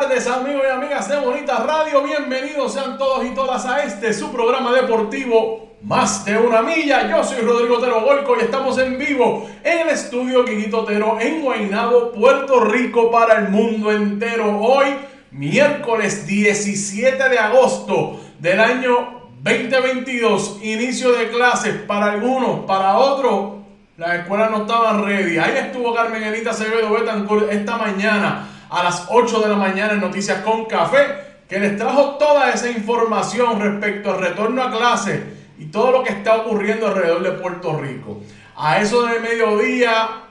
Tardes amigos y amigas de Bonita Radio, bienvenidos sean todos y todas a este su programa deportivo Más de una milla. Yo soy Rodrigo Otero Golco y estamos en vivo en el estudio Quiquito Otero en Guaynabo, Puerto Rico para el mundo entero. Hoy, miércoles 17 de agosto del año 2022, inicio de clases para algunos, para otros. Las escuelas no estaban ready. Ahí estuvo Carmen Enita Acevedo Betancourt esta mañana a las 8 de la mañana en Noticias con Café, que les trajo toda esa información respecto al retorno a clase y todo lo que está ocurriendo alrededor de Puerto Rico. A eso de mediodía,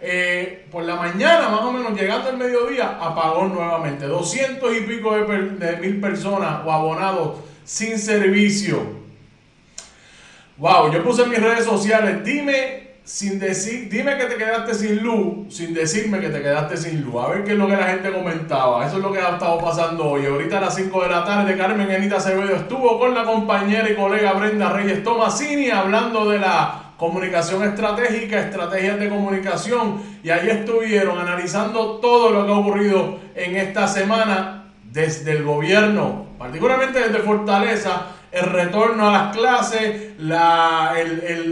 eh, por la mañana, más o menos llegando al mediodía, apagó nuevamente. 200 y pico de, de mil personas o abonados sin servicio. Wow, yo puse en mis redes sociales, dime sin decir, dime que te quedaste sin luz, sin decirme que te quedaste sin luz. A ver qué es lo que la gente comentaba. Eso es lo que ha estado pasando hoy. Ahorita a las 5 de la tarde, Carmen Enita Acevedo estuvo con la compañera y colega Brenda Reyes Tomasini hablando de la comunicación estratégica, estrategias de comunicación. Y ahí estuvieron analizando todo lo que ha ocurrido en esta semana desde el gobierno, particularmente desde Fortaleza el retorno a las clases, la,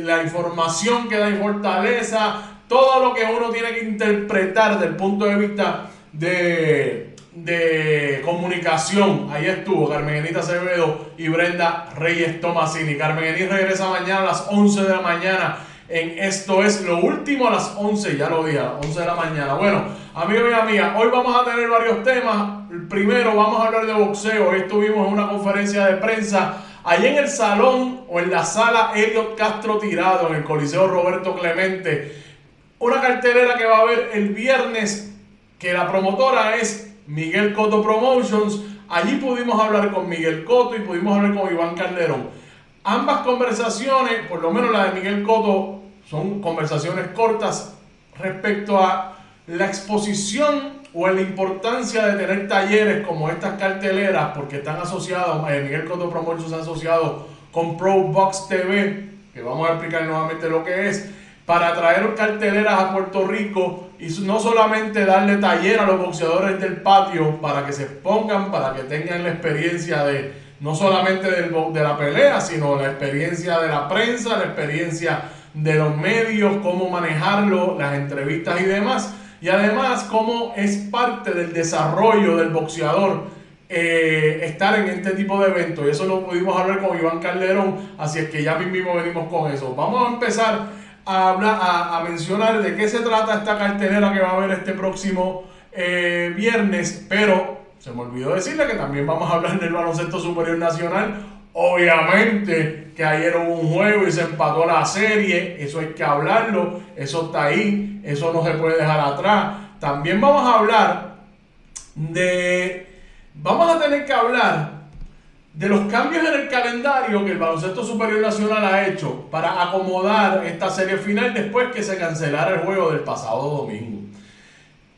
la información que da en Fortaleza, todo lo que uno tiene que interpretar desde el punto de vista de, de comunicación. Ahí estuvo Carmen Enita Acevedo y Brenda Reyes Tomasini. Carmen Enita regresa mañana a las 11 de la mañana en Esto es lo último a las 11, ya lo dije, a las 11 de la mañana. Bueno, amigos y amigas, hoy vamos a tener varios temas. El primero, vamos a hablar de boxeo. Hoy estuvimos en una conferencia de prensa Allí en el salón o en la sala Elliot Castro Tirado, en el Coliseo Roberto Clemente, una cartelera que va a haber el viernes, que la promotora es Miguel Coto Promotions. Allí pudimos hablar con Miguel Coto y pudimos hablar con Iván Calderón. Ambas conversaciones, por lo menos la de Miguel Coto, son conversaciones cortas respecto a la exposición o la importancia de tener talleres como estas carteleras, porque están asociados, eh, Miguel Coto Promotions ha asociado con Pro Box TV, que vamos a explicar nuevamente lo que es, para traer carteleras a Puerto Rico y no solamente darle taller a los boxeadores del patio para que se expongan, para que tengan la experiencia de no solamente del, de la pelea, sino la experiencia de la prensa, la experiencia de los medios, cómo manejarlo, las entrevistas y demás y además, cómo es parte del desarrollo del boxeador eh, estar en este tipo de eventos. Y eso lo pudimos hablar con Iván Calderón, así es que ya mismo venimos con eso. Vamos a empezar a, hablar, a, mencionar de qué se trata esta cartelera que va a haber este próximo eh, viernes, pero se me olvidó decirle que también vamos a hablar del baloncesto superior nacional. Obviamente que ayer hubo un juego y se empató la serie, eso hay que hablarlo, eso está ahí, eso no se puede dejar atrás. También vamos a hablar de, vamos a tener que hablar de los cambios en el calendario que el Baloncesto Superior Nacional ha hecho para acomodar esta serie final después que se cancelara el juego del pasado domingo.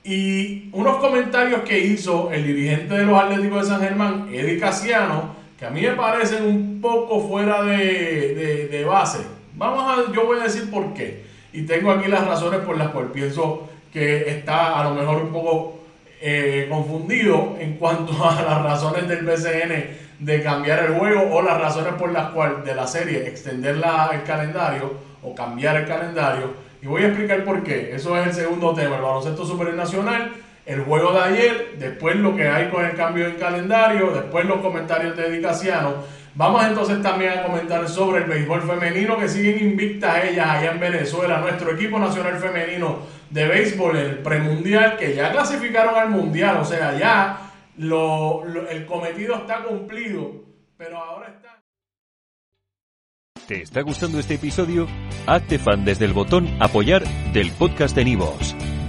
Y unos comentarios que hizo el dirigente de los Atléticos de San Germán, Eddie Casiano, a mí me parecen un poco fuera de, base. Vamos a, yo voy a decir por qué. Y tengo aquí las razones por las cuales pienso que está a lo mejor un poco eh, confundido en cuanto a las razones del BCN de cambiar el juego o las razones por las cuales de la serie extender la, el calendario o cambiar el calendario Y voy a explicar por qué. Eso es el segundo tema, el baloncesto superior nacional, el juego de ayer, después lo que hay con el cambio de calendario, después los comentarios de Dicasiano. Vamos entonces también a comentar sobre el béisbol femenino que siguen invictas ellas allá en Venezuela, nuestro equipo nacional femenino de béisbol, el premundial, que ya clasificaron al mundial, o sea, ya lo, el cometido está cumplido, pero ahora está... ¿Te está gustando este episodio? Hazte fan desde el botón apoyar del podcast de Nivos.